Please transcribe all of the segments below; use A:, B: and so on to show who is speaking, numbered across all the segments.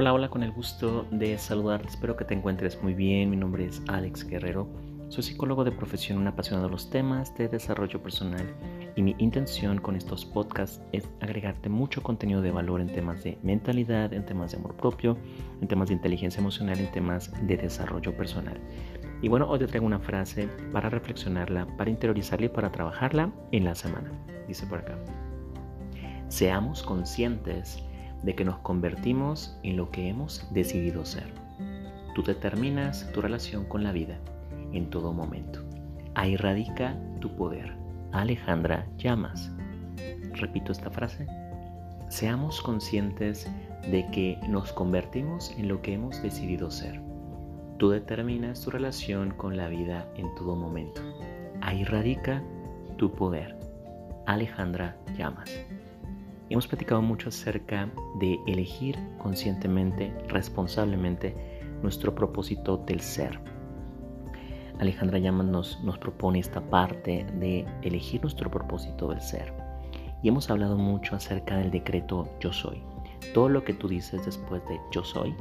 A: Hola, hola, con el gusto de saludarte. Espero que te encuentres muy bien. Mi nombre es Alex Guerrero. Soy psicólogo de profesión, un apasionado de los temas de desarrollo personal y mi intención con estos podcasts es agregarte mucho contenido de valor en temas de mentalidad, en temas de amor propio, en temas de inteligencia emocional, en temas de desarrollo personal. Y bueno, hoy te traigo una frase para reflexionarla, para interiorizarla y para trabajarla en la semana. Dice por acá. Seamos conscientes de que nos convertimos en lo que hemos decidido ser. Tú determinas tu relación con la vida en todo momento. Ahí radica tu poder. Alejandra Llamas. Repito esta frase. Seamos conscientes de que nos convertimos en lo que hemos decidido ser. Tú determinas tu relación con la vida en todo momento. Ahí radica tu poder. Alejandra Llamas. Hemos platicado mucho acerca de elegir conscientemente, responsablemente, nuestro propósito del ser. Alejandra Llamas nos, nos propone esta parte de elegir nuestro propósito del ser. Y hemos hablado mucho acerca del decreto yo soy. Todo lo que tú dices después de yo soy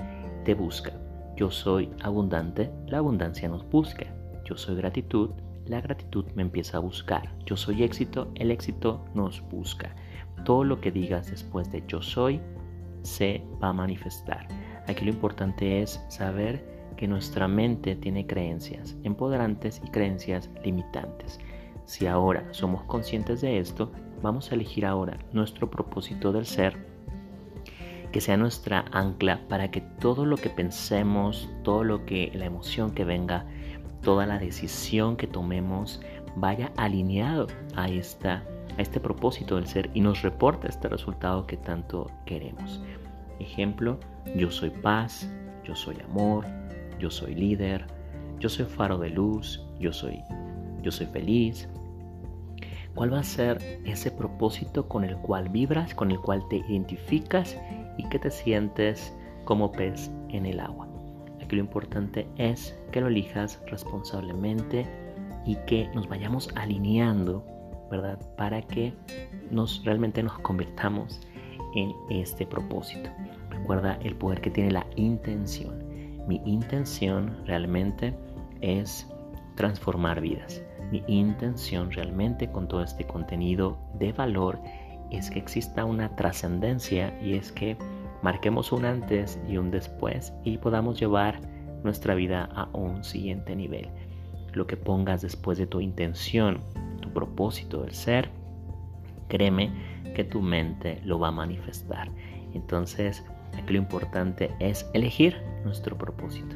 A: te busca. Yo soy abundante, la abundancia nos busca. Yo soy gratitud, la gratitud me empieza a buscar. Yo soy éxito, el éxito nos busca. Todo lo que digas después de yo soy se va a manifestar. Aquí lo importante es saber que nuestra mente tiene creencias empoderantes y creencias limitantes. Si ahora somos conscientes de esto, vamos a elegir ahora nuestro propósito del ser, que sea nuestra ancla para que todo lo que pensemos, todo lo que la emoción que venga, toda la decisión que tomemos vaya alineado a esta a este propósito del ser y nos reporta este resultado que tanto queremos. Ejemplo, yo soy paz, yo soy amor, yo soy líder, yo soy faro de luz, yo soy yo soy feliz. ¿Cuál va a ser ese propósito con el cual vibras, con el cual te identificas y que te sientes como pez en el agua? Aquí lo importante es que lo elijas responsablemente y que nos vayamos alineando Para que nos realmente nos convirtamos en este propósito. Recuerda el poder que tiene la intención. Mi intención realmente es transformar vidas. Mi intención realmente con todo este contenido de valor es que exista una trascendencia y es que marquemos un antes y un después y podamos llevar nuestra vida a un siguiente nivel. Lo que pongas después de tu intención propósito del ser, créeme que tu mente lo va a manifestar. Entonces, aquí lo importante es elegir nuestro propósito.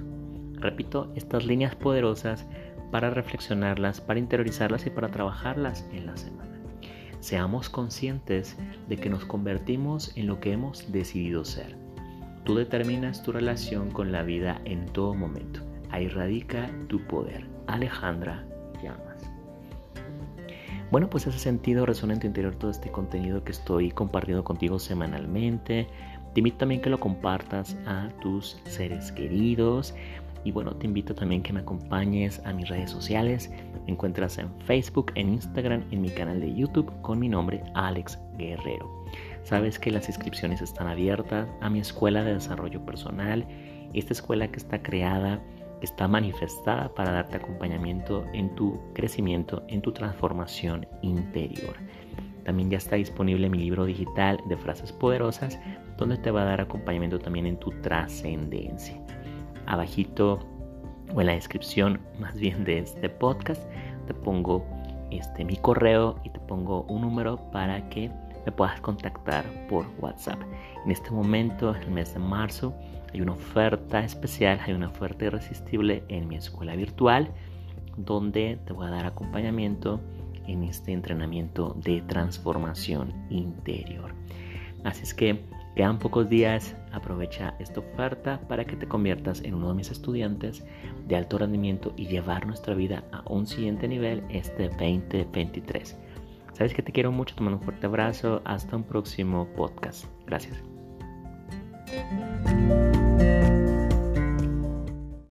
A: Repito, estas líneas poderosas para reflexionarlas, para interiorizarlas y para trabajarlas en la semana. Seamos conscientes de que nos convertimos en lo que hemos decidido ser. Tú determinas tu relación con la vida en todo momento. Ahí radica tu poder. Alejandra Llamas. Bueno, pues ese sentido resuena en tu interior todo este contenido que estoy compartiendo contigo semanalmente. Te invito también que lo compartas a tus seres queridos. Y bueno, te invito también que me acompañes a mis redes sociales. Me encuentras en Facebook, en Instagram, en mi canal de YouTube con mi nombre Alex Guerrero. Sabes que las inscripciones están abiertas a mi escuela de desarrollo personal. Esta escuela que está creada está manifestada para darte acompañamiento en tu crecimiento, en tu transformación interior. También ya está disponible mi libro digital de frases poderosas, donde te va a dar acompañamiento también en tu trascendencia. Abajito o en la descripción más bien de este podcast te pongo este mi correo y te pongo un número para que me puedas contactar por WhatsApp. En este momento, el mes de marzo, hay una oferta especial, hay una oferta irresistible en mi escuela virtual donde te voy a dar acompañamiento en este entrenamiento de transformación interior. Así es que quedan pocos días, aprovecha esta oferta para que te conviertas en uno de mis estudiantes de alto rendimiento y llevar nuestra vida a un siguiente nivel este 2023. Sabes que te quiero mucho, te mando un fuerte abrazo, hasta un próximo podcast. Gracias.